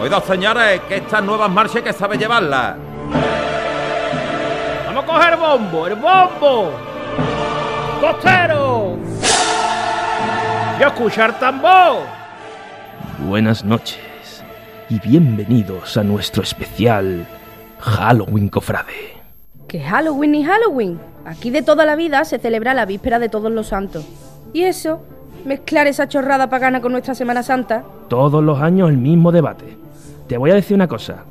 Oído, señores, que estas nuevas marchas que sabe llevarlas. Vamos a coger el bombo, el bombo. ¡Costero! ¡Yo escuchar tambor! Buenas noches y bienvenidos a nuestro especial Halloween Cofrade. Que Halloween ni Halloween. Aquí de toda la vida se celebra la víspera de todos los santos. Y eso, mezclar esa chorrada pagana con nuestra Semana Santa. Todos los años el mismo debate. Te voy a decir una cosa.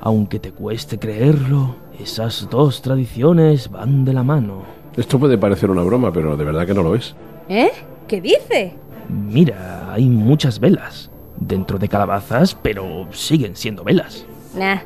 Aunque te cueste creerlo, esas dos tradiciones van de la mano. Esto puede parecer una broma, pero de verdad que no lo es. ¿Eh? ¿Qué dice? Mira, hay muchas velas. Dentro de calabazas, pero siguen siendo velas. Nah,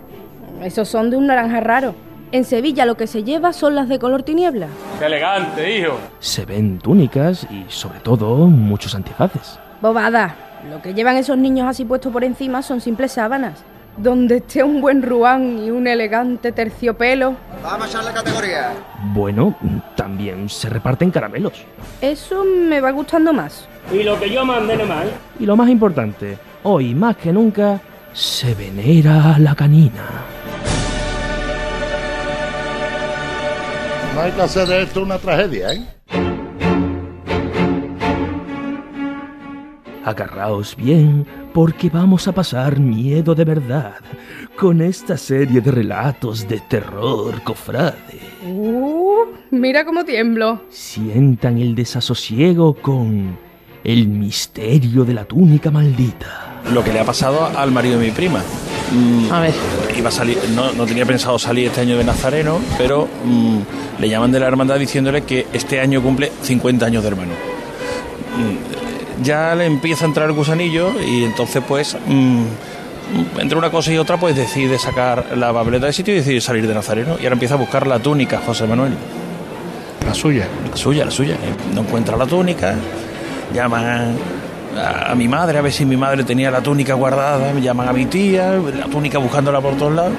esos son de un naranja raro. En Sevilla lo que se lleva son las de color tiniebla. ¡Qué elegante, hijo! Se ven túnicas y, sobre todo, muchos antifaces. Bobada. Lo que llevan esos niños así puestos por encima son simples sábanas. Donde esté un buen ruán y un elegante terciopelo. Vamos a echar la categoría. Bueno, también se reparten caramelos. Eso me va gustando más. Y lo que yo mandé no mal. Y lo más importante, hoy más que nunca, se venera a la canina. No hay que hacer de esto una tragedia, ¿eh? Agarraos bien, porque vamos a pasar miedo de verdad con esta serie de relatos de terror, cofrade. Uh, mira cómo tiemblo. Sientan el desasosiego con el misterio de la túnica maldita. lo que le ha pasado al marido de mi prima. Mm, A ver. Iba a salir, no, no tenía pensado salir este año de Nazareno, pero mm, le llaman de la hermandad diciéndole que este año cumple 50 años de hermano. Mm, ya le empieza a entrar el gusanillo y entonces pues mm, entre una cosa y otra pues decide sacar la papeleta de sitio y decide salir de Nazareno y ahora empieza a buscar la túnica José Manuel. La suya. La suya, la suya. No encuentra la túnica, llaman a, a mi madre a ver si mi madre tenía la túnica guardada, llaman a mi tía, la túnica buscándola por todos lados.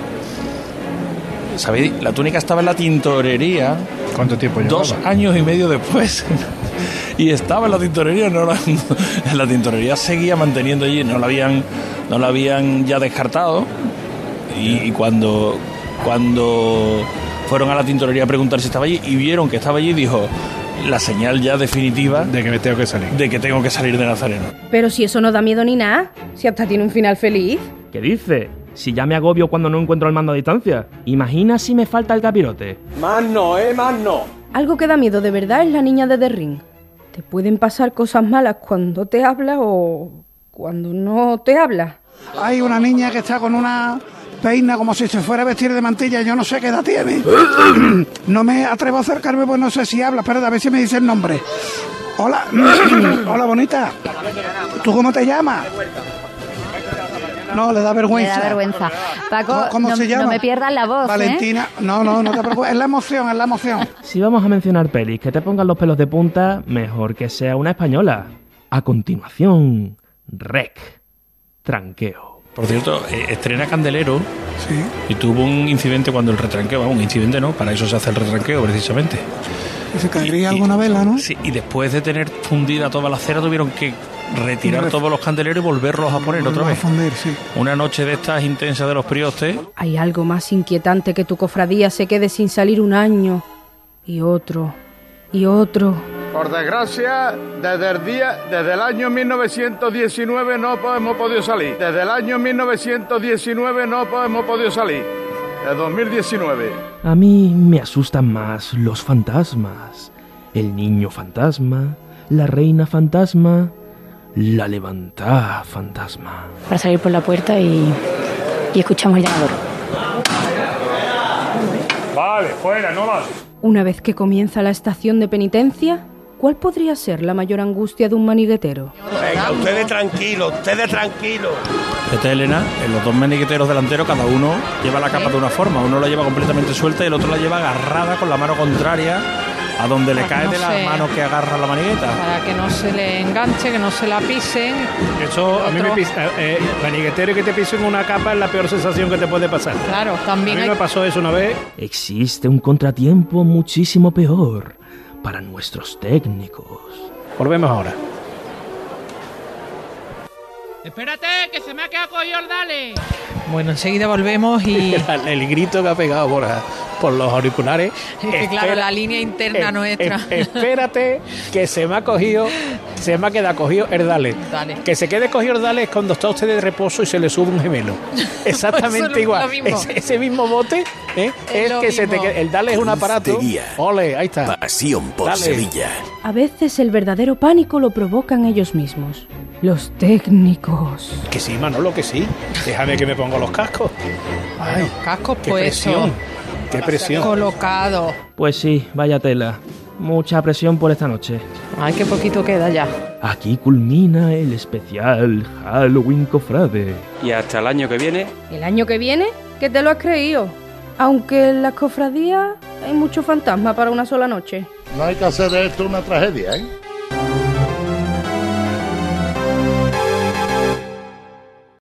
¿Sabéis? La túnica estaba en la tintorería ¿Cuánto tiempo llevaba? dos años y medio después. y estaba en la tintorería, no la, en la tintorería seguía manteniendo allí, no la habían, no la habían ya descartado. Y, y cuando, cuando fueron a la tintorería a preguntar si estaba allí y vieron que estaba allí, dijo la señal ya definitiva De que me tengo que salir. de que tengo que salir de Nazareno. Pero si eso no da miedo ni nada, si hasta tiene un final feliz. ¿Qué dice? Si ya me agobio cuando no encuentro el mando a distancia. Imagina si me falta el capirote. Más no, ¿eh? Más no. Algo que da miedo de verdad es la niña de The Ring. Te pueden pasar cosas malas cuando te habla o cuando no te habla. Hay una niña que está con una peina como si se fuera a vestir de mantilla, yo no sé qué edad tiene. No me atrevo a acercarme porque no sé si habla, pero a ver si me dice el nombre. Hola, hola bonita. ¿Tú cómo te llamas? No, le da Me vergüenza. da vergüenza. Paco, ¿Cómo, cómo no, se llama? no me pierdas la voz, ¿eh? Valentina. No, no, no te preocupes. Es la emoción, es la emoción. Si vamos a mencionar pelis que te pongan los pelos de punta, mejor que sea una española. A continuación, Rec. Tranqueo. Por cierto, eh, estrena Candelero y tuvo un incidente cuando el retranqueo, un incidente no, para eso se hace el retranqueo precisamente. Se caería Y- alguna vela, ¿no? Sí, y después de tener fundida toda la cera tuvieron que retirar todos los candeleros y volverlos a poner otra Volverlo a vez. fundir, sí. Una noche de estas intensas de los priostes, Hay algo más inquietante que tu cofradía se quede sin salir un año y otro y otro. Por desgracia, desde el día, desde el año 1919 no hemos podido salir. Desde el año 1919 no hemos podido salir. De 2019. A mí me asustan más los fantasmas. El niño fantasma, la reina fantasma, la levantada fantasma. Para salir por la puerta y, y escuchamos el llamador. Vale, fuera, no más. Una vez que comienza la estación de penitencia, ¿cuál podría ser la mayor angustia de un maniguetero? Venga, ustedes tranquilos, ustedes tranquilos. Fíjate, Elena, en los dos maniqueteros delanteros cada uno lleva la capa de una forma. Uno la lleva completamente suelta y el otro la lleva agarrada con la mano contraria a donde le Para que cae no de las se- manos que agarra la manigueta. para que no se le enganche, que no se la pisen. Eso a mí me pisa. Eh, maniguetero y que te pisen una capa es la peor sensación que te puede pasar. Claro, A también mí hay me pasó eso una vez. Existe un contratiempo muchísimo peor para nuestros técnicos. Volvemos ahora. Espérate, que se me ha quedado el dale. Bueno, enseguida volvemos y... el, el grito que ha pegado por, por los auriculares. Es que claro, la línea interna eh, nuestra. eh, espérate, que se me ha cogido, se me ha quedado cogido el dale. Dale. Que se quede cogido el dale es cuando está usted de reposo y se le sube un gemelo. Exactamente igual. mismo. Ese, ese mismo bote ¿eh? Es que se te quede- El dale es un aparato. Ole, ahí está. Pasión por Dale. Sevilla. A veces el verdadero pánico lo provocan ellos mismos. Los técnicos. Que sí, Manolo, que sí. Déjame que me pongo los cascos. Ay, Cascos qué puestos. presión. Qué presión. Colocado. Pues sí, vaya tela. Mucha presión por esta noche. Ay, qué poquito queda ya. Aquí culmina el especial Halloween Cofrade. Y hasta el año que viene, ¿El año que viene? ¿Qué te lo has creído? Aunque en las cofradías hay mucho fantasma para una sola noche. No hay que hacer de esto una tragedia, ¿eh?